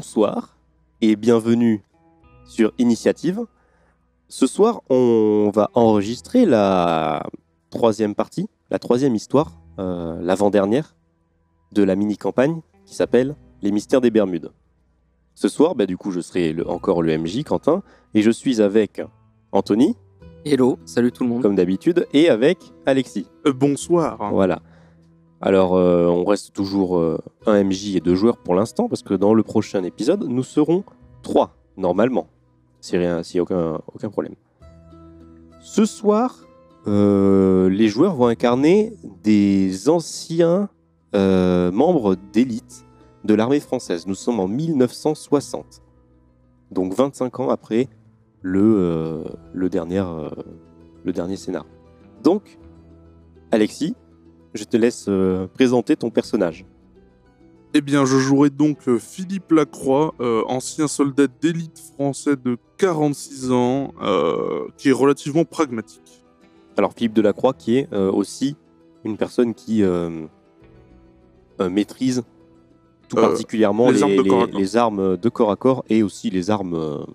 Bonsoir et bienvenue sur Initiative. Ce soir, on va enregistrer la troisième partie, la troisième histoire, euh, l'avant-dernière de la mini-campagne qui s'appelle Les Mystères des Bermudes. Ce soir, bah, du coup, je serai le- encore le MJ, Quentin, et je suis avec Anthony, Hello, salut tout le monde. comme d'habitude, et avec Alexis. Euh, bonsoir. Voilà. Alors, euh, on reste toujours euh, un MJ et deux joueurs pour l'instant, parce que dans le prochain épisode, nous serons trois, normalement, s'il n'y a aucun, problème. Ce soir, euh, les joueurs vont incarner des anciens membres d'élite de l'armée française. Nous sommes en 1960, donc 25 ans après le, dernier, le dernier scénar. Donc, Alexis, je te laisse euh, présenter ton personnage. Eh bien, je jouerai donc euh, Philippe Lacroix, euh, ancien soldat d'élite français de 46 ans, euh, qui est relativement pragmatique. Alors Philippe Delacroix qui est euh, aussi une personne qui maîtrise tout particulièrement les les, armes de les- corps à corps. les armes de corps à corps et aussi les armes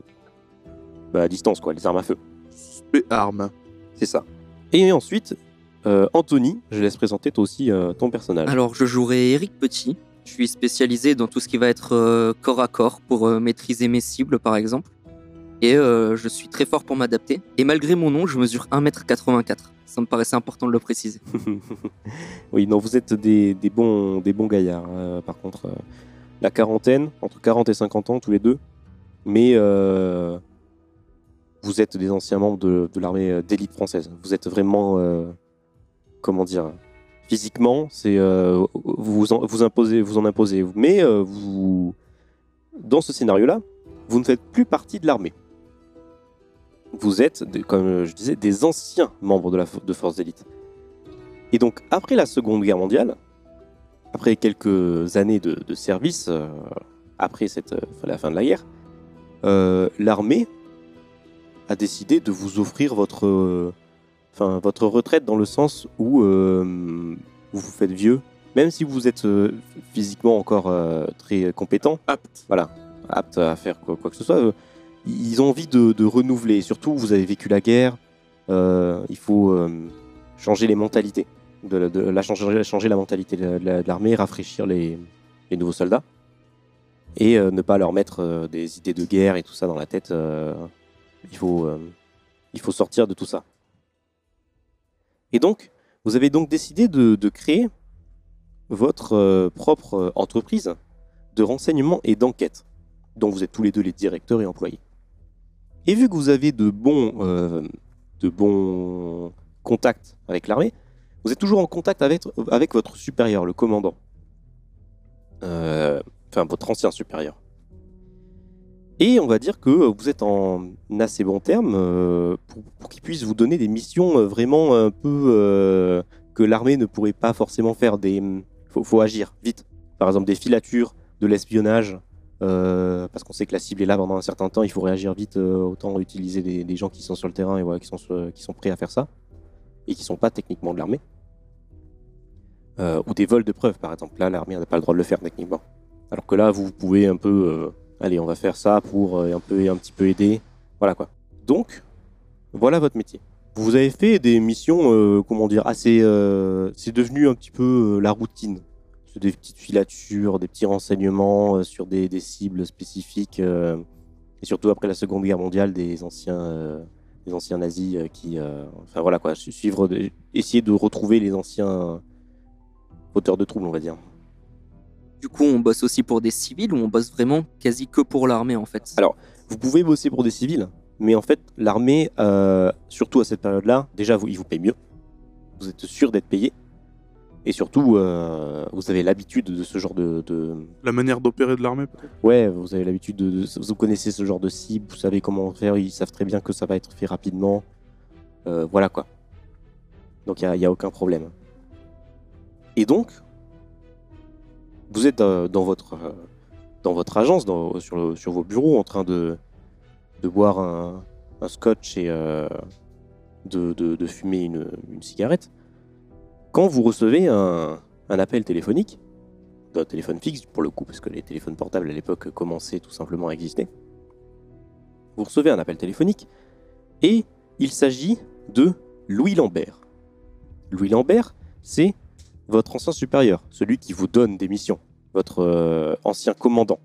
bah, à distance, quoi, les armes à feu. Spé arme. C'est ça. Et ensuite, euh, Anthony, je laisse présenter toi aussi euh, ton personnage. Alors, je jouerai Eric Petit. Je suis spécialisé dans tout ce qui va être euh, corps à corps pour euh, maîtriser mes cibles, par exemple. Et je suis très fort pour m'adapter. Et malgré mon nom, je mesure 1m84. Ça me paraissait important de le préciser. oui, non, vous êtes des, des bons, des bons gaillards. par contre, la quarantaine, entre 40 et 50 ans, tous les deux. Mais vous êtes des anciens membres de, de l'armée d'élite française. Vous êtes vraiment, comment dire, physiquement, c'est euh, vous, en, imposez, vous en imposez. Mais euh, vous, dans ce scénario-là, vous ne faites plus partie de l'armée. Vous êtes, comme je disais, des anciens membres de la force d'élite. Et donc, après la Seconde Guerre mondiale, après quelques années de, service, euh, après la fin de la guerre, l'armée a décidé de vous offrir votre, enfin, votre retraite dans le sens où euh, vous vous faites vieux, même si vous êtes euh, physiquement encore euh, très compétent, Apte. apte à faire quoi, quoi que ce soit, ils ont envie de, de renouveler. Surtout, vous avez vécu la guerre, euh, il faut euh, changer les mentalités, de, la- de la changer, changer la mentalité de, la- de l'armée, rafraîchir les, les nouveaux soldats, et euh, ne pas leur mettre euh, des idées de guerre et tout ça dans la tête. euh, il, faut, euh, il faut sortir de tout ça. Et donc, vous avez donc décidé de, créer votre euh, propre euh, entreprise de renseignement et d'enquête, dont vous êtes tous les deux les directeurs et employés. Et vu que vous avez de bons, euh, contacts avec l'armée, vous êtes toujours en contact avec, votre supérieur, le commandant. Enfin, votre ancien supérieur. Et on va dire que vous êtes en assez bon terme euh, pour, pour qu'il puisse vous donner des missions euh, vraiment un peu euh, que l'armée ne pourrait pas forcément faire. Des, faut, faut agir vite. Par exemple, des filatures, de l'espionnage, parce qu'on sait que la cible est là pendant un certain temps, il faut réagir vite, autant utiliser des, gens qui sont sur le terrain et qui, sont, qui sont prêts à faire ça, et qui sont pas techniquement de l'armée. Ou des vols de preuves, par exemple. Là, l'armée n'a pas le droit de le faire techniquement. Alors que là, vous pouvez un peu, allez, on va faire ça pour euh, un, peu, un petit peu aider. Voilà quoi. Donc, voilà votre métier. Vous avez fait des missions, euh, comment dire, assez. euh, c'est devenu un petit peu la routine. Des petites filatures, des petits renseignements sur des, cibles spécifiques. et surtout après la Seconde Guerre mondiale, des anciens, des anciens nazis qui. enfin voilà quoi, su- suivre. essayer de retrouver les anciens auteurs de troubles, on va dire. Du coup, on bosse aussi pour des civils ou on bosse vraiment quasi que pour l'armée en fait Alors, Vous pouvez bosser pour des civils, mais en fait, l'armée, euh, surtout à cette période-là, déjà, vous, ils vous payent mieux. Vous êtes sûr d'être payé. Et surtout, euh, vous avez l'habitude de ce genre de, de- La manière d'opérer de l'armée, peut-être? Ouais, vous avez l'habitude de, de- Vous connaissez ce genre de cible, vous savez comment faire, ils savent très bien que ça va être fait rapidement. Euh, voilà quoi. Donc il n'y a, aucun problème. Et donc, vous êtes euh, dans, votre, euh, dans votre agence, sur, sur vos bureaux, en train de, de boire un, un scotch et euh, de, de- de fumer une, une cigarette. Quand vous recevez un, un appel téléphonique d'un téléphone fixe, pour le coup, parce que les téléphones portables à l'époque commençaient tout simplement à exister. Vous recevez un appel téléphonique et il s'agit de Louis Lambert. Louis Lambert, c'est votre ancien supérieur, celui qui vous donne des missions, votre euh, ancien commandant.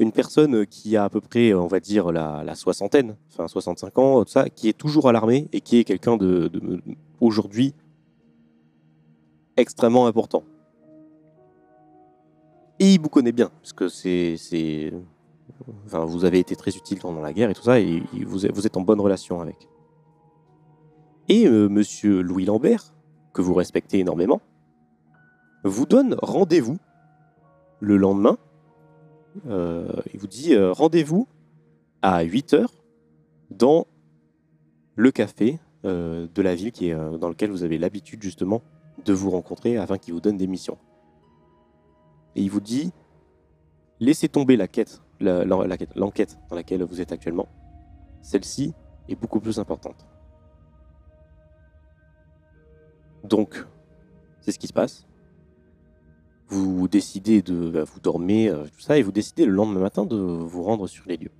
Une personne qui a à peu près, on va dire, la, soixantaine, enfin 65 ans, tout ça, qui est toujours à l'armée et qui est quelqu'un de, aujourd'hui extrêmement important. Et il vous connaît bien, parce que c'est, vous avez été très utile pendant la guerre et tout ça, et il- vous, êtes- vous êtes en bonne relation avec. Et euh, Monsieur Louis Lambert, que vous respectez énormément, vous donne rendez-vous le lendemain. Euh, il vous dit euh, rendez-vous à 8 heures dans le café euh, de la ville qui est, dans lequel vous avez l'habitude justement de vous rencontrer afin qu'il vous donne des missions. Et il vous dit laissez tomber la quête, la- la- l'enquête dans laquelle vous êtes actuellement. Celle-ci est beaucoup plus importante. Donc, c'est ce qui se passe. Vous décidez de. bah, vous dormez, euh, tout ça, et vous décidez le lendemain matin de vous rendre sur les lieux.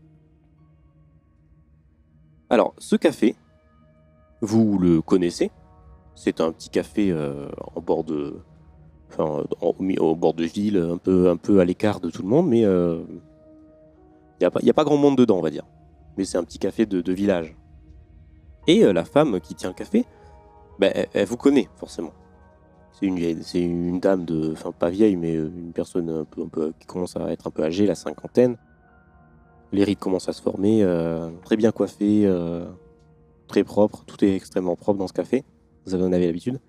Alors, ce café, vous le connaissez. C'est un petit café euh, en bord de. Enfin, en- au, bord de ville, un peu, à l'écart de tout le monde, mais il n'y a, pas- a pas grand monde dedans, on va dire. Mais c'est un petit café de, village. Et euh, la femme qui tient le café, ben, elle, vous connaît, forcément. C'est une, dame de. Enfin, pas vieille, mais euh, une personne un peu, qui commence à être un peu âgée, la cinquantaine. Les rides commencent à se former, euh, très bien coiffée, euh, très propre. Tout est extrêmement propre dans ce café. Vous en avez l'habitude.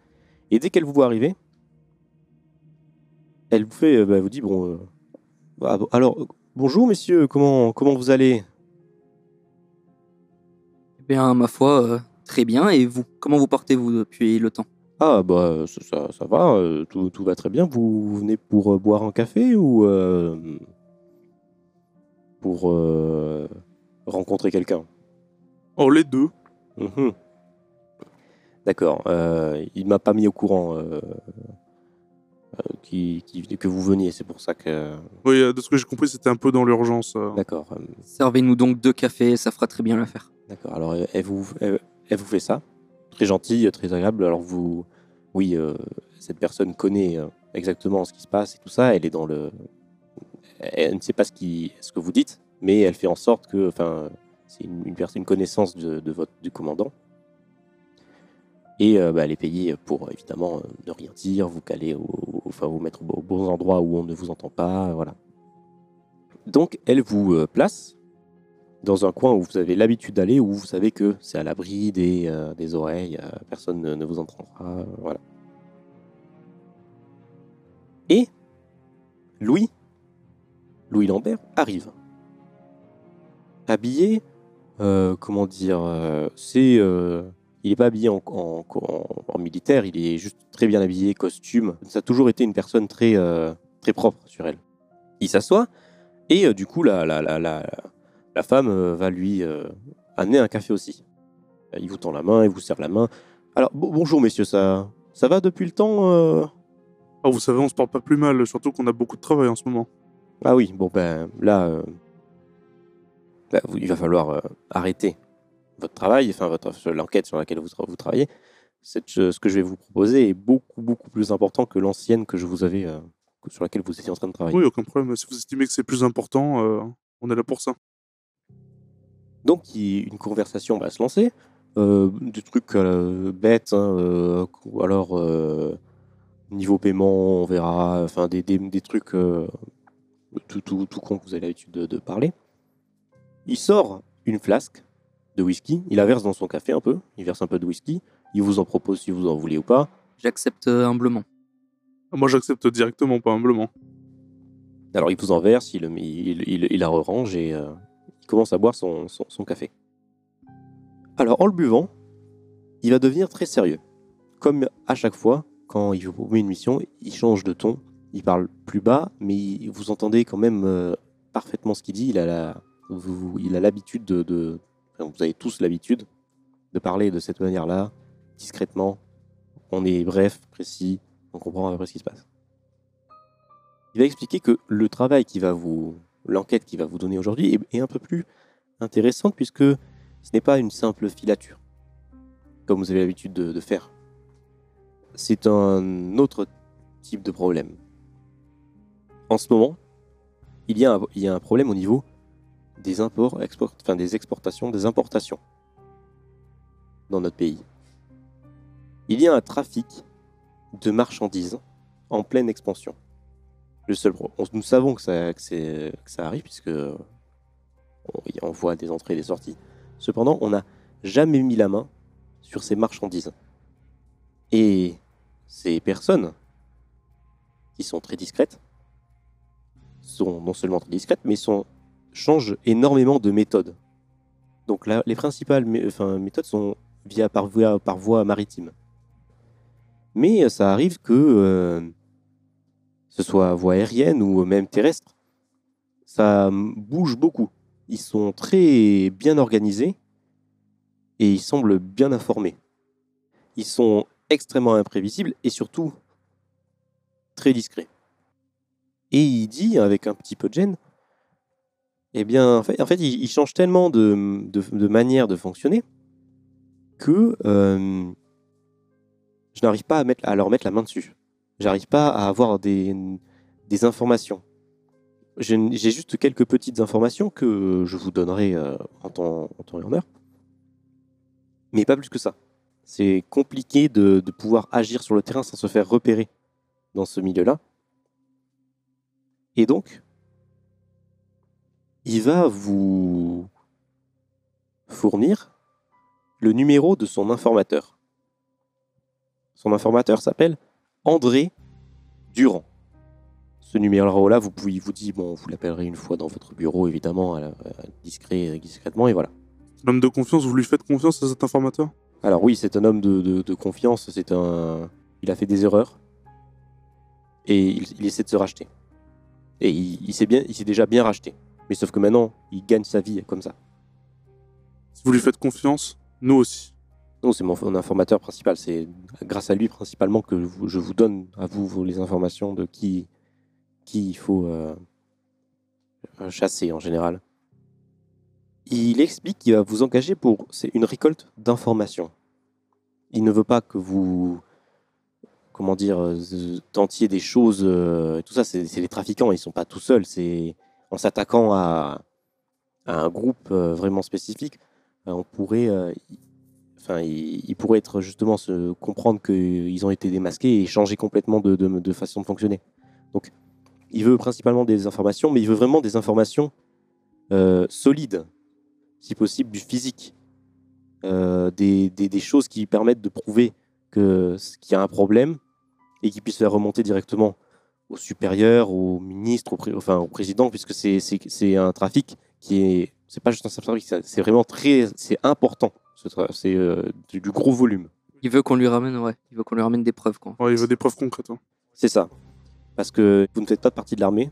Et dès qu'elle vous voit arriver, elle vous fait, bah, vous dit bon, ah, bon, alors bonjour messieurs, comment comment vous allez? Eh bien, ma foi, très bien. Et vous Comment vous portez-vous depuis le temps? Ah bah ça, ça, ça va, euh, tout, tout va très bien. Vous venez pour euh, boire un café ou euh, pour euh, rencontrer quelqu'un? Oh, les deux. Mhm. D'accord. euh, il m'a pas mis au courant euh, euh, qui- qui- que vous veniez. C'est pour ça que. Oui, euh, de ce que j'ai compris, c'était un peu dans l'urgence. euh. D'accord. euh, Servez-nous donc deux cafés, ça fera très bien l'affaire. D'accord. Alors, elle vous, elle vous fait ça? Très gentille, très agréable. Alors, vous, oui, euh, cette personne connaît euh, exactement ce qui se passe et tout ça. Elle est dans le. Elle ne sait pas ce, qui, ce que vous dites, mais elle fait en sorte que. Enfin, c'est une, une une connaissance de, votre, du commandant. Et euh, bah, elle est payée pour, évidemment, euh, ne rien dire, vous caler, enfin, vous mettre au bons endroits où on ne vous entend pas. Voilà. Donc, elle vous place dans un coin où vous avez l'habitude d'aller, où vous savez que c'est à l'abri des, euh, des oreilles, euh, personne ne, vous entendra. euh, voilà. Et Louis, Louis Lambert, arrive. Habillé, comment dire, c'est. il n'est pas habillé en, militaire, il est juste très bien habillé, costume. Ça a toujours été une personne très, très propre sur elle. Il s'assoit, et du coup, la, la, la, la, la femme euh, va lui euh, amener un café aussi. Il vous tend la main, il vous serre la main. Alors, bon- bonjour messieurs, ça, ça va depuis le temps euh? Ah, vous savez, on se porte pas plus mal, surtout qu'on a beaucoup de travail en ce moment. Ah oui, bon ben là, euh, là, il va falloir euh, arrêter votre travail, enfin votre l'enquête sur laquelle vous, tra- vous travaillez. Cette, ce que je vais vous proposer est beaucoup beaucoup plus important que l'ancienne que je vous avais, sur laquelle vous étiez en train de travailler. Oui, aucun problème. Si vous estimez que c'est plus important, on est là pour ça. Donc il- une conversation va se lancer, euh, des trucs euh, bêtes, hein, euh, ou alors euh, niveau paiement, on verra, enfin des, des, des trucs euh, tout, tout, tout con que vous avez l'habitude de, de parler. Il sort une flasque de whisky, il la verse dans son café un peu, il verse un peu de whisky, il vous en propose si vous en voulez ou pas. J'accepte humblement. Moi, j'accepte directement, pas humblement. Alors il vous en verse, il, il, il, il la range et euh, commence à boire son, son, café. Alors en le buvant, il va devenir très sérieux. Comme à chaque fois, quand il vous met une mission, il change de ton, il parle plus bas, mais vous entendez quand même euh, parfaitement ce qu'il dit. Il a il a l'habitude de, de- vous avez tous l'habitude de parler de cette manière-là, discrètement. On est bref, précis, on comprend à peu près ce qui se passe. Il va expliquer que le travail qui va vous, l'enquête qui va vous donner aujourd'hui est, un peu plus intéressante puisque ce n'est pas une simple filature, comme vous avez l'habitude de, faire. C'est un autre type de problème. En ce moment, il y a un, problème au niveau des imports, des exportations, des importations dans notre pays. Il y a un trafic de marchandises en pleine expansion. Le seul nous savons que ça, que ça arrive puisque on, voit des entrées et des sorties. Cependant, on n'a jamais mis la main sur ces marchandises. Et ces personnes qui sont très discrètes sont non seulement très discrètes, mais changent énormément de méthodes. Donc là, les principales méthodes sont via par voie, par voie maritime. Mais euh, ça arrive que euh, ce soit voie aérienne ou même terrestre, ça bouge beaucoup. Ils sont très bien organisés et ils semblent bien informés. Ils sont extrêmement imprévisibles et surtout très discrets. Et il dit, avec un petit peu de gêne, eh bien, en fait, en fait tellement de, manière de fonctionner que euh, je n'arrive pas à leur mettre la main dessus. J'arrive pas à avoir des, des informations. J'ai juste quelques petites informations que je vous donnerai euh, en, temps, en temps et en heure. Mais pas plus que ça. C'est compliqué de, de pouvoir agir sur le terrain sans se faire repérer dans ce milieu-là. Et donc, il va vous fournir le numéro de son informateur. Son informateur s'appelle André Durand. Ce numéro-là, vous pouvez, vous dit, bon, vous l'appellerez une fois dans votre bureau, évidemment, à la- à- discret, discrètement, et voilà. L'homme de confiance, vous lui faites confiance à cet informateur? Alors oui, c'est un homme de, de- de confiance, c'est un... Il a fait des erreurs, et il, il essaie de se racheter. Et il, il s'est bien, il s'est déjà bien racheté. Mais sauf que maintenant, il gagne sa vie comme ça. Si vous lui faites confiance, nous aussi. Non, c'est mon, informateur principal. C'est grâce à lui principalement que je vous donne à vous, les informations de qui, il faut euh, chasser en général. Il explique qu'il va vous engager pour c'est une récolte d'informations. Il ne veut pas que vous comment dire euh, tentiez des choses. euh, tout ça, c'est les trafiquants. Ils sont pas tout seuls. C'est en s'attaquant à, un groupe vraiment spécifique, on pourrait enfin, ils, pourraient être justement se comprendre qu'ils ont été démasqués et changer complètement de, façon de fonctionner. Donc, il veut principalement des informations, mais il veut vraiment des informations euh, solides, si possible du physique, Euh, des, choses qui permettent de prouver qu'il y a un problème et qui puissent faire remonter directement au supérieur, au ministre, enfin, au président, puisque c'est- un trafic qui est, c'est pas juste un trafic, c'est vraiment très, c'est important. C'est euh, du, du gros volume. Il veut qu'on lui ramène, ouais. Il veut qu'on lui ramène des preuves, quoi. Ouais, il veut des preuves concrètes. hein. C'est ça. Parce que vous ne faites pas partie de l'armée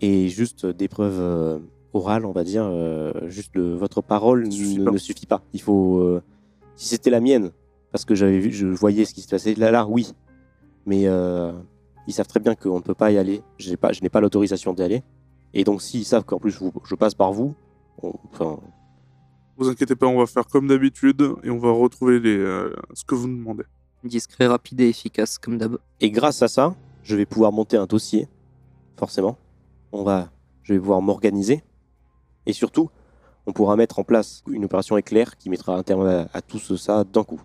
et juste des preuves euh, orales, on va dire, euh, juste le- votre parole suffit ne, suffit pas. Il faut. euh, si c'était la mienne, parce que j'avais vu, je voyais ce qui se passait là, là, oui. Mais euh, ils savent très bien qu'on ne peut pas y aller. Je n'ai pas, je n'ai pas l'autorisation d'y aller. Et donc, s'ils savent qu'en plus vous- je passe par vous, on- enfin, Vous inquiétez pas, on va faire comme d'habitude et on va retrouver les, euh, ce que vous nous demandez. Discret, rapide et efficace, comme d'hab. Et grâce à ça, je vais pouvoir monter un dossier, forcément. On va, je vais pouvoir m'organiser. Et surtout, on pourra mettre en place une opération éclair qui mettra un terme à, à tout ce- ça d'un coup.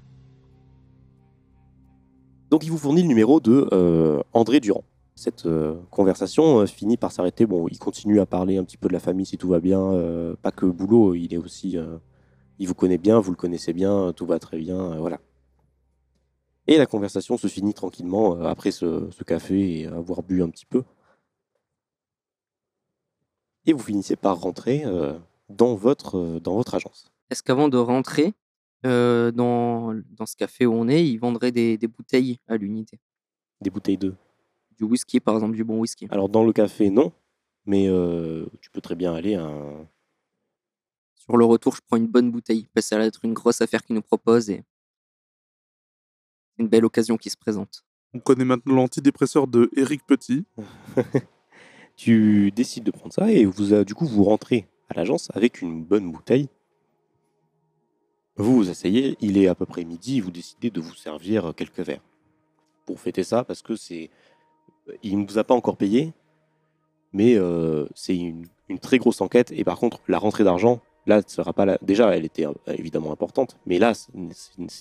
Donc il vous fournit le numéro de euh, André Durand. Cette euh, conversation euh, finit par s'arrêter. Bon, il continue à parler un petit peu de la famille si tout va bien. euh, pas que boulot, il est aussi... il vous connaît bien, vous le connaissez bien, tout va très bien, voilà. Et la conversation se finit tranquillement après ce, ce café et avoir bu un petit peu. Et vous finissez par rentrer dans, votre, dans votre agence. Est-ce qu'avant de rentrer dans, dans ce café où on est, ils vendraient des, des bouteilles à l'unité? Des bouteilles d'œufs. Du whisky, par exemple, du bon whisky. Alors dans le café, non. Mais euh, tu peux très bien aller à un... Sur le retour, je prends une bonne bouteille, parce que ça va être une grosse affaire qu'ils nous proposent et une belle occasion qui se présente. On connaît maintenant l'antidépresseur de Eric Petit. Tu décides de prendre ça et vous, euh, du coup, vous rentrez à l'agence avec une bonne bouteille. Vous vous asseyez, il est à peu près midi, vous décidez de vous servir quelques verres pour fêter ça parce que c'est. Il ne vous a pas encore payé, mais euh, c'est une, une très grosse enquête. Et par contre, la rentrée d'argent, là, ce sera pas la- déjà, elle était euh, évidemment importante, mais là, ce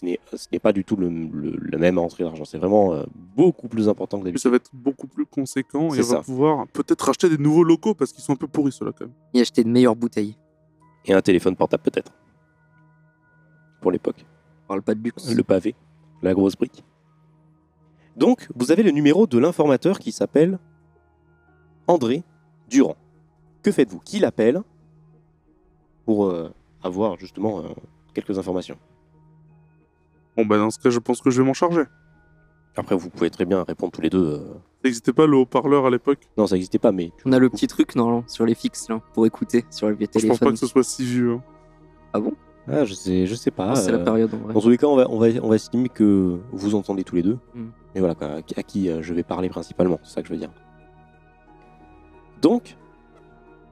n'est- pas du tout le, le- la même rentrée d'argent. C'est vraiment euh, beaucoup plus important que d'habitude. ça va être beaucoup plus conséquent et on va pouvoir peut-être acheter des nouveaux locaux parce qu'ils sont un peu pourris ceux-là quand même. Et acheter de meilleures bouteilles. Et un téléphone portable peut-être. Pour l'époque. On parle pas de luxe. Le pavé, la grosse brique. Donc, vous avez le numéro de l'informateur qui s'appelle André Durand. Que faites-vous? Qui l'appelle pour euh, avoir justement euh, quelques informations? Bon bah dans ce cas je pense que je vais m'en charger. Après, vous pouvez très bien répondre tous les deux. euh, Ça n'existait pas le haut-parleur à l'époque? Non, ça n'existait pas, mais On a le petit truc non, sur les fixes là, pour écouter sur le vieux Je pense pas téléphone. que ce soit si vieux. hein. Ah bon? Ah, je sais, je sais pas. Ah, C'est la euh, période en vrai. Dans tous les cas, on va, on va, on va estimer que vous entendez tous les deux. Mm. Mais voilà, quoi, à qui- euh, je vais parler principalement, c'est ça que je veux dire. Donc,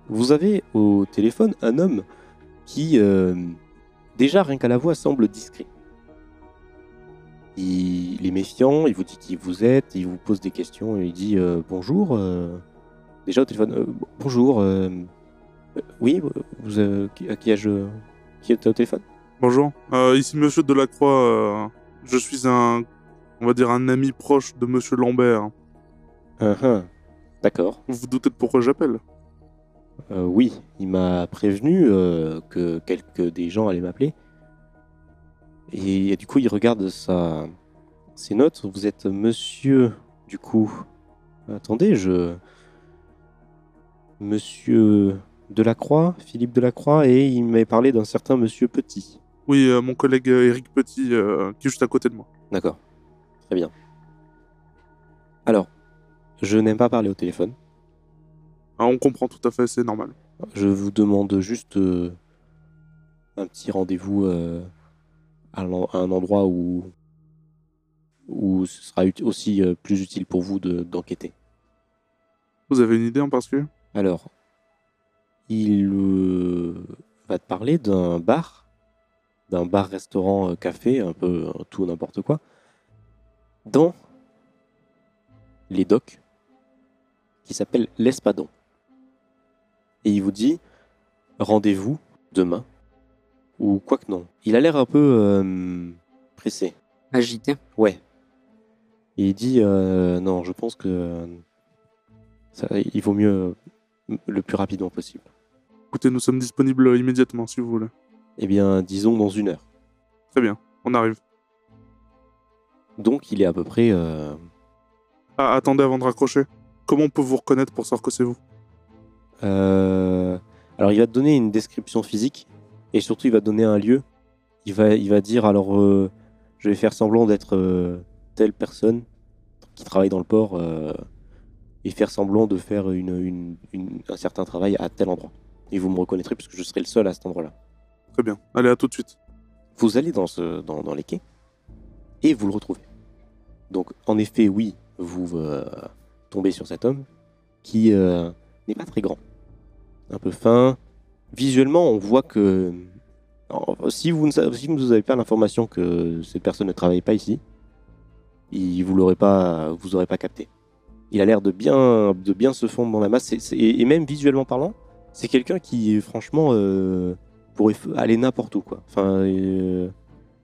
vous avez au téléphone un homme qui, euh, déjà rien qu'à la voix, semble discret. Il, est méfiant, il vous dit qui vous êtes, il vous pose des questions, il dit euh, bonjour. déjà au téléphone, bonjour. oui, vous, à qui ai-je qui est au téléphone Bonjour. Euh, ici Monsieur Delacroix. euh, je suis un, on va dire un ami proche de Monsieur Lambert. Ah, ah. D'accord. Vous vous doutez de pourquoi j'appelle Euh, oui, il m'a prévenu que quelques des gens allaient m'appeler. Et, du coup, il regarde sa, ses notes. Vous êtes monsieur, du coup. Attendez, je. Monsieur Delacroix, Philippe Delacroix, et il m'avait parlé d'un certain monsieur Petit. Oui, euh, mon collègue euh, Eric Petit euh, qui est juste à côté de moi. D'accord. Très bien. Alors, je n'aime pas parler au téléphone. Ah, on comprend tout à fait, c'est normal. Je vous demande juste euh, un petit rendez-vous euh, à, un endroit où, où ce sera aussi euh, plus utile pour vous de- d'enquêter. Vous avez une idée en particulier? Alors, il euh, va te parler d'un bar, d'un bar-restaurant euh, café, un peu euh, tout n'importe quoi, dans les docks, qui s'appelle l'Espadon. Et il vous dit rendez-vous demain, ou quoi que non. Il a l'air un peu euh, pressé. Agité. Ouais. Et il dit euh, non, je pense que ça, il vaut mieux le plus rapidement possible. Écoutez, nous sommes disponibles immédiatement si vous voulez. Eh bien, disons dans une heure. Très bien, on arrive. Donc, il est à peu près. euh, Ah, attendez avant de raccrocher. Comment on peut vous reconnaître pour savoir que c'est vous? Euh, Alors, il va te donner une description physique et surtout, il va te donner un lieu. Il va, il va dire alors, euh, je vais faire semblant d'être euh, telle personne qui travaille dans le port euh, et faire semblant de faire une, une- une- un certain travail à tel endroit. Et vous me reconnaîtrez puisque je serai le seul à cet endroit-là. Très bien. Allez, à tout de suite. Vous allez dans, ce, dans, dans les quais et vous le retrouvez. Donc, en effet, oui, vous euh, tombez sur cet homme qui euh, n'est pas très grand, un peu fin. Visuellement, on voit que alors, si vous ne si vous n'avez pas l'information que cette personne ne travaille pas ici, il vous l'aurez pas, vous aurez pas capté. Il a l'air de bien, de bien se fondre dans la masse et même visuellement parlant, c'est quelqu'un qui, franchement, euh, pourrait aller n'importe où quoi. Enfin, euh,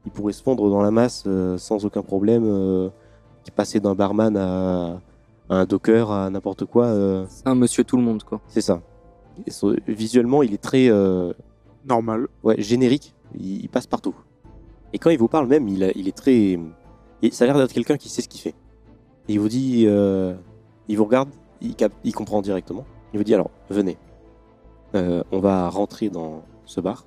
il pourrait se fondre dans la masse euh, sans aucun problème, euh, qui passer d'un barman à, à un docker à n'importe quoi. euh, C'est un monsieur tout le monde quoi. c'est ça. Et so- visuellement, il est très euh, Normal. ouais, générique. Il, il passe partout. Et quand il vous parle même, il, a- il est très. et ça a l'air d'être quelqu'un qui sait ce qu'il fait. Et il vous dit, euh, il vous regarde, il, cap- il comprend directement. Il vous dit alors, venez, Euh, on va rentrer dans ce bar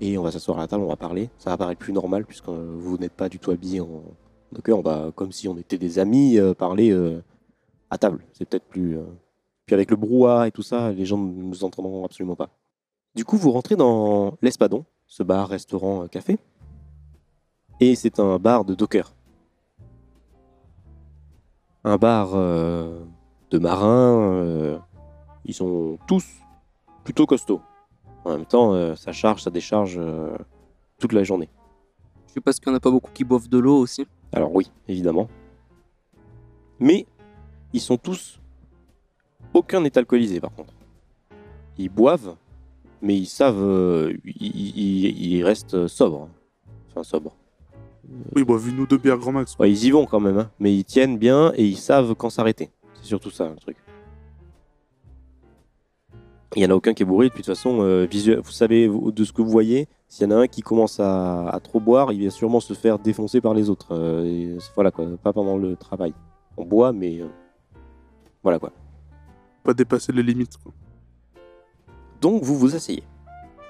et on va s'asseoir à la table, on va parler. Ça va paraître plus normal puisque vous n'êtes pas du tout habillé en docker. On va comme si on était des amis euh, parler euh, à table. C'est peut-être plus. Puis avec le brouhaha et tout ça, les gens ne nous entendront absolument pas. Du coup, vous rentrez dans l'Espadon, ce bar, restaurant, café. Et c'est un bar de docker. un bar de marins. ils sont tous plutôt costauds. En même temps, euh, ça charge, ça décharge euh, toute la journée. Je sais pas qu'il y en a pas beaucoup qui boivent de l'eau aussi. Alors oui, évidemment. Mais ils sont tous... Aucun n'est alcoolisé par contre. Ils boivent, mais ils savent... euh, ils, ils- ils restent sobres. Enfin sobres. Oui, bah, vu nous deux bières grand max. Ouais, ils y vont quand même, hein, mais ils tiennent bien et ils savent quand s'arrêter. C'est surtout ça le truc. Il n'y en a aucun qui est bourré, de toute façon, euh, visuel, vous savez de ce que vous voyez, s'il y en a un qui commence à, à trop boire, il va sûrement se faire défoncer par les autres. euh, et voilà quoi, pas pendant le travail. On boit, mais euh, voilà quoi. Pas dépasser les limites. Quoi. Donc vous vous asseyez.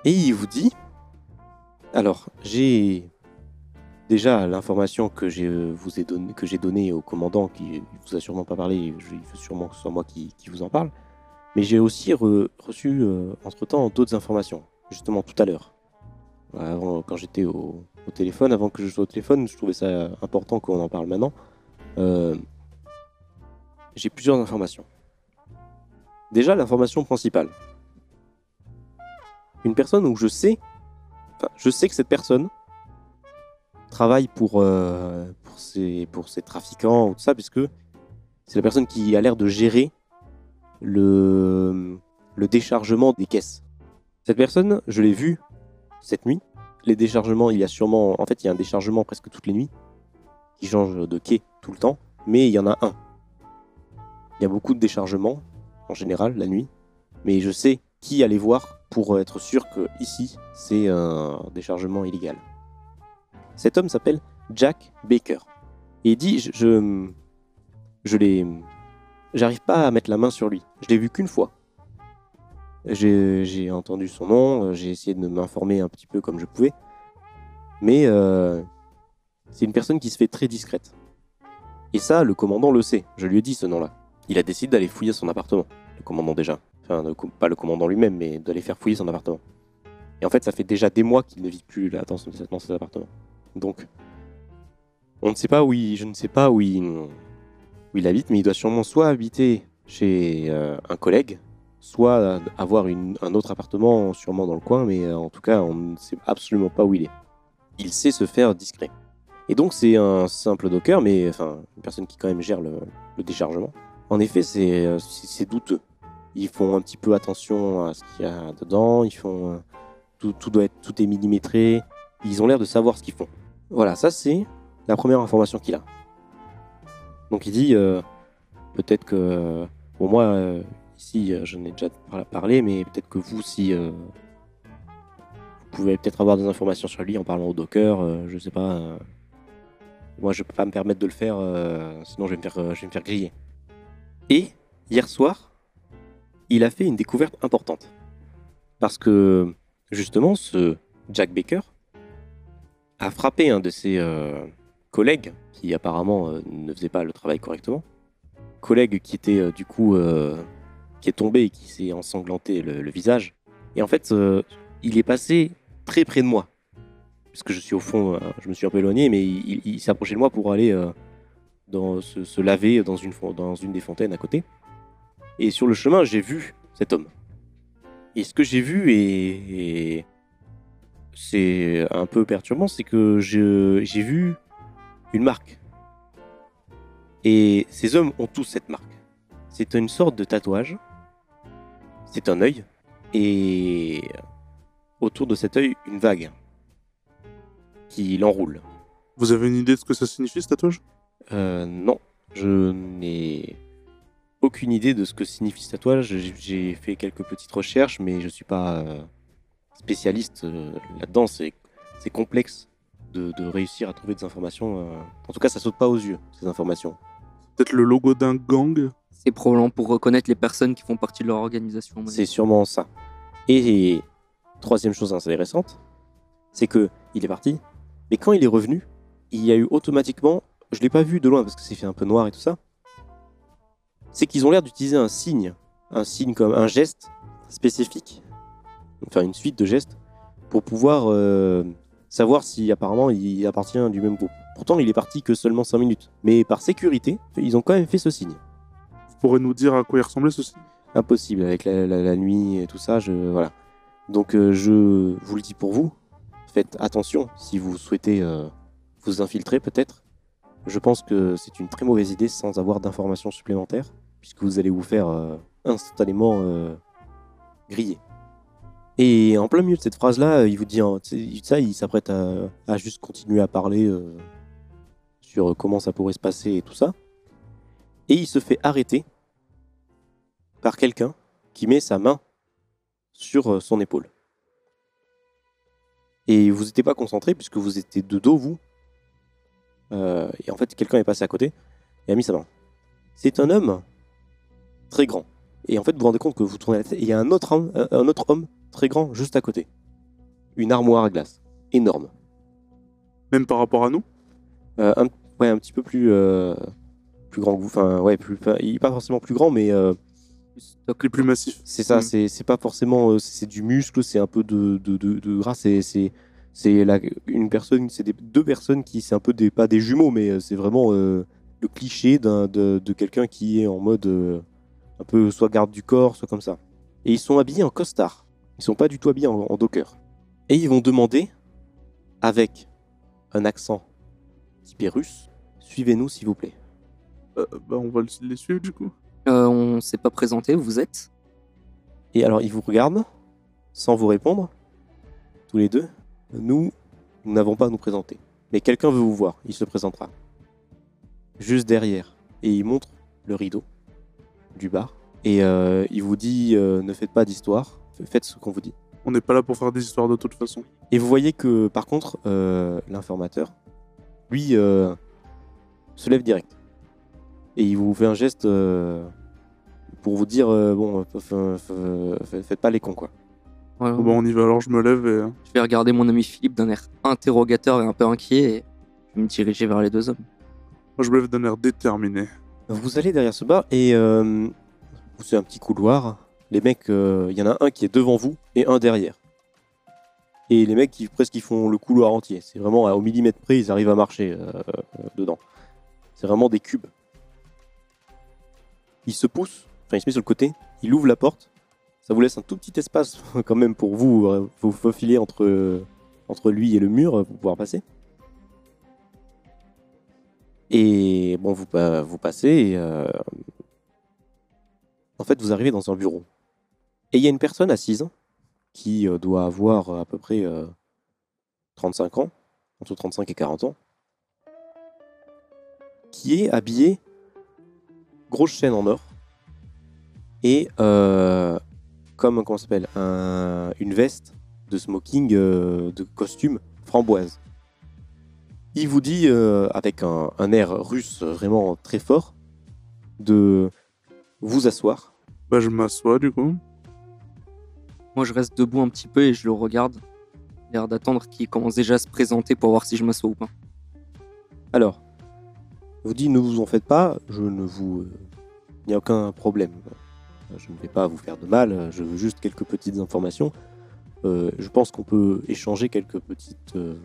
Et il vous dit Alors, j'ai déjà l'information que j'ai vous ai donné, que j'ai donnée au commandant, qui vous a sûrement pas parlé, il faut sûrement que ce soit moi qui, qui vous en parle. Mais j'ai aussi re- reçu entre temps d'autres informations, justement tout à l'heure. Quand j'étais au, téléphone, avant que je sois au téléphone, je trouvais ça important qu'on en parle maintenant. Euh, j'ai plusieurs informations. Déjà, l'information principale une personne où je sais, je sais que cette personne travaille pour, euh, pour ces trafiquants ou tout ça, puisque c'est la personne qui a l'air de gérer le, déchargement des caisses. Cette personne, je l'ai vue cette nuit. Les déchargements, il y a sûrement, en fait, il y a un déchargement presque toutes les nuits qui change de quai tout le temps, mais il y en a un. Il y a beaucoup de déchargements en général la nuit, mais je sais qui aller voir pour être sûr que ici c'est un déchargement illégal. Cet homme s'appelle Jack Baker. Et il dit je, je l'ai j'arrive pas à mettre la main sur lui. Je l'ai vu qu'une fois. J'ai entendu son nom, j'ai essayé de m'informer un petit peu comme je pouvais. Mais euh, c'est une personne qui se fait très discrète. Et ça, le commandant le sait. Je lui ai dit ce nom-là. Il a décidé d'aller fouiller son appartement. Le commandant déjà. Enfin, pas le commandant lui-même, mais d'aller faire fouiller son appartement. Et en fait, ça fait déjà des mois qu'il ne vit plus là, dans, son, dans cet appartement. Donc, on ne sait pas où il, je ne sais pas où il, il habite, mais il doit sûrement soit habiter chez euh, un collègue, soit avoir un autre appartement sûrement dans le coin, mais euh, en tout cas, on ne sait absolument pas où il est. Il sait se faire discret. Et donc, c'est un simple docker, mais enfin, une personne qui quand même gère le, déchargement. En effet, c'est euh, c'est douteux. Ils font un petit peu attention à ce qu'il y a dedans. Ils font tout, tout doit être tout est millimétré. Ils ont l'air de savoir ce qu'ils font. Voilà, ça c'est la première information qu'il a. Donc il dit euh, peut-être que bon moi euh, ici euh, je n'ai déjà par- parlé, mais peut-être que vous si vous pouvez peut-être avoir des informations sur lui en parlant au Docker. je sais pas. moi je peux pas me permettre de le faire, sinon je vais me faire je vais me faire griller. Et hier soir, il a fait une découverte importante. Parce que, justement, ce Jack Baker a frappé un de ses collègues, qui apparemment euh, ne faisait pas le travail correctement. Collègue qui était, euh, du coup, euh, qui est tombé et qui s'est ensanglanté le, visage. Et en fait, il est passé très près de moi. Puisque je suis au fond, je me suis un peu éloigné, mais il, il- s'est approché de moi pour aller dans, se, laver dans une, dans une des fontaines à côté. Et sur le chemin, j'ai vu cet homme. Et ce que j'ai vu, et, et c'est un peu perturbant, c'est que j'ai vu une marque. Et ces hommes ont tous cette marque. C'est une sorte de tatouage. C'est un œil. Et autour de cet œil, une vague qui l'enroule. Vous avez une idée de ce que ça signifie ce tatouage? Euh, non, je n'ai aucune idée de ce que signifie ce tatouage. J'ai- fait quelques petites recherches, mais je suis pas euh, spécialiste euh, là-dedans. C'est complexe de, de réussir à trouver des informations. euh. En tout cas, ça saute pas aux yeux, ces informations. Peut-être le logo d'un gang? C'est probablement pour reconnaître les personnes qui font partie de leur organisation. C'est sûrement ça. Et troisième chose intéressante, c'est que il est parti, mais quand il est revenu, il y a eu automatiquement, je l'ai pas vu de loin parce que c'est fait un peu noir et tout ça, c'est qu'ils ont l'air d'utiliser un signe, un signe comme un geste spécifique, enfin une suite de gestes, pour pouvoir euh, savoir si apparemment il appartient du même groupe. Pourtant, il est parti que seulement 5 minutes. Mais par sécurité, ils ont quand même fait ce signe. Vous pourrez nous dire à quoi il ressemblait ceci Impossible avec la, la- la nuit et tout ça. Je, voilà. Donc, euh, je vous le dis pour vous. Faites attention si vous souhaitez euh, vous infiltrer, peut-être. Je pense que c'est une très mauvaise idée sans avoir d'informations supplémentaires, puisque vous allez vous faire euh, instantanément griller. Et en plein milieu de cette phrase-là, il vous dit hein, ça, il s'apprête à, juste continuer à parler euh, sur comment ça pourrait se passer et tout ça. Et il se fait arrêter par quelqu'un qui met sa main sur euh, son épaule. Et vous n'étiez pas concentré puisque vous étiez de dos, vous. Euh, et en fait, quelqu'un est passé à côté et a mis sa main. C'est un homme très grand. Et en fait, vous vous rendez compte que vous tournez la tête et il y a un autre homme, un autre homme très grand juste à côté. Une armoire à glace. Énorme. Même par rapport à nous? Euh, un, ouais, un petit peu plus, euh, plus grand que vous. Enfin, ouais, plus, pas- il est pas forcément plus grand, mais euh. Les plus massifs. c'est ça. Mm. C'est pas forcément. euh, c'est du muscle, c'est un peu de, de, de, de gras. C'est c'est c'est la- une personne, c'est des- deux personnes qui, c'est un peu des pas des jumeaux, mais c'est vraiment euh, le cliché d'un de, de quelqu'un qui est en mode euh, un peu soit garde du corps, soit comme ça. Et ils sont habillés en costard. Ils sont pas du tout habillés en, en docker. Et ils vont demander, avec un accent typé russe, suivez-nous s'il vous plaît. Euh, bah, on va le- les suivre du coup. Euh, on s'est pas présenté, vous êtes Et alors, ils vous regardent, sans vous répondre, tous les deux. Nous, nous n'avons pas à nous présenter. Mais quelqu'un veut vous voir, il se présentera. Juste derrière. Et il montre le rideau du bar. Et euh, il vous dit, euh, ne faites pas d'histoire, faites ce qu'on vous dit. On n'est pas là pour faire des histoires de toute façon. Et vous voyez que, par contre, euh, l'informateur, lui, euh, se lève direct. Et il vous fait un geste euh, pour vous dire, euh, bon, faites pas les cons, quoi. Ouais, Bon, bah, on y va alors, je me lève et. Je vais regarder mon ami Philippe d'un air interrogateur et un peu inquiet et je vais me diriger vers les deux hommes. Moi, je me lève d'un air déterminé. Vous allez derrière ce bar et euh, c'est un petit couloir. Les mecs, euh, il y en a un qui est devant vous et un derrière. Et les mecs, qui, presque, ils font le couloir entier. C'est vraiment au millimètre près, ils arrivent à marcher euh, euh, dedans. C'est vraiment des cubes. Il se pousse, enfin il se met sur le côté, il ouvre la porte. Ça vous laisse un tout petit espace quand même pour vous euh, vous faufiler entre, entre lui et le mur euh, pour pouvoir passer. Et bon, vous, vous passez et euh, en fait vous arrivez dans un bureau. Et il y a une personne assise qui euh, doit avoir euh, à peu près euh, 35 ans, entre 35 et 40 ans, qui est habillée grosse chaîne en or et euh, comme comment s'appelle un- une veste de smoking euh, de costume framboise. Il vous dit euh, avec un, un air russe vraiment très fort de vous asseoir. Bah, je m'assois du coup. Moi, je reste debout un petit peu et je le regarde. L'air d'attendre qu'il commence déjà à se présenter pour voir si je m'assois ou pas. Alors, il vous dit ne vous en faites pas, je ne vous, euh, il n'y a aucun problème. Je ne vais pas vous faire de mal, je veux juste quelques petites informations. Euh, je pense qu'on peut échanger quelques petites, euh,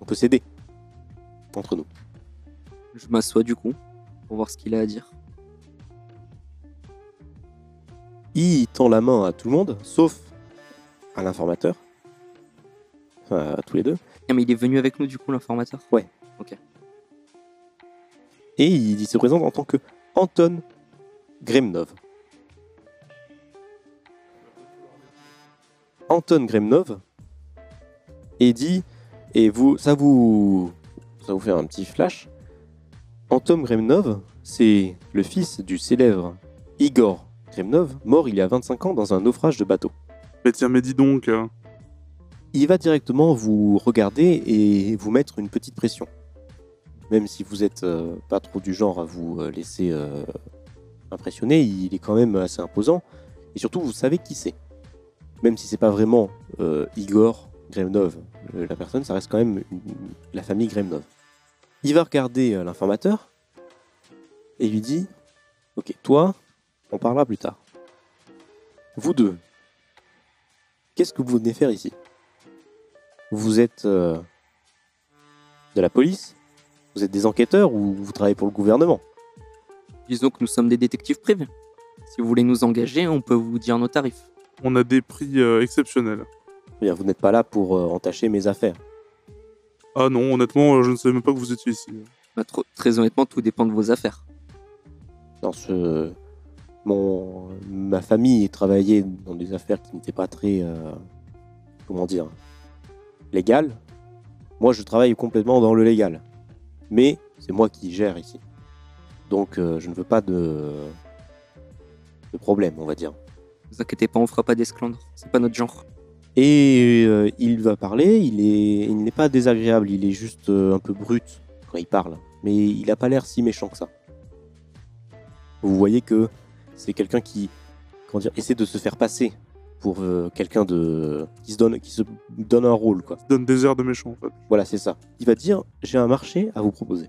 on peut s'aider entre nous. Je m'assois du coup pour voir ce qu'il a à dire. Il tend la main à tout le monde, sauf à l'informateur. Enfin, à tous les deux. Ah, mais il est venu avec nous du coup, l'informateur? Et il se présente en tant que Anton Gremnov. Anton Gremnov et dit et vous ça vous ça vous fait un petit flash. Anton Gremnov, c'est le fils du célèbre Igor Gremnov, mort il y a 25 ans dans un naufrage de bateau. Mais tiens, mais dis donc. euh, il va directement vous regarder et vous mettre une petite pression. Même si vous êtes euh, pas trop du genre à vous euh, laisser euh, impressionner, il est quand même assez imposant. Et surtout, vous savez qui c'est. Même si c'est pas vraiment euh, Igor Gremnov, euh, la personne, ça reste quand même une- la famille Gremnov. Il va regarder euh, l'informateur et lui dit Ok, toi, on parlera plus tard. Vous deux, qu'est-ce que vous venez faire ici? Vous êtes euh, De la police? Vous êtes des enquêteurs ou vous travaillez pour le gouvernement? Disons que nous sommes des détectives privés. Si vous voulez nous engager, on peut vous dire nos tarifs. On a des prix euh, exceptionnels. Eh Bien, vous n'êtes pas là pour euh, entacher mes affaires. Ah non, honnêtement, euh, je ne savais même pas que vous étiez ici. Bah, trop- très honnêtement, tout dépend de vos affaires. Dans ce, mon, ma famille travaillait dans des affaires qui n'étaient pas très, euh, comment dire, légales. Moi, je travaille complètement dans le légal, mais c'est moi qui gère ici. Donc, euh, je ne veux pas de, de problème, on va dire. Ne vous inquiétez pas, on fera pas d'esclandre. C'est pas notre genre. Et euh, il va parler, il est, il n'est pas désagréable, il est juste un peu brut quand il parle, mais il n'a pas l'air si méchant que ça. Vous voyez que c'est quelqu'un qui, comment dire, essaie de se faire passer pour euh, quelqu'un de qui se donne, qui se donne un rôle quoi. Il donne des airs de méchant, en fait. Voilà, c'est ça. Il va dire, j'ai un marché à vous proposer.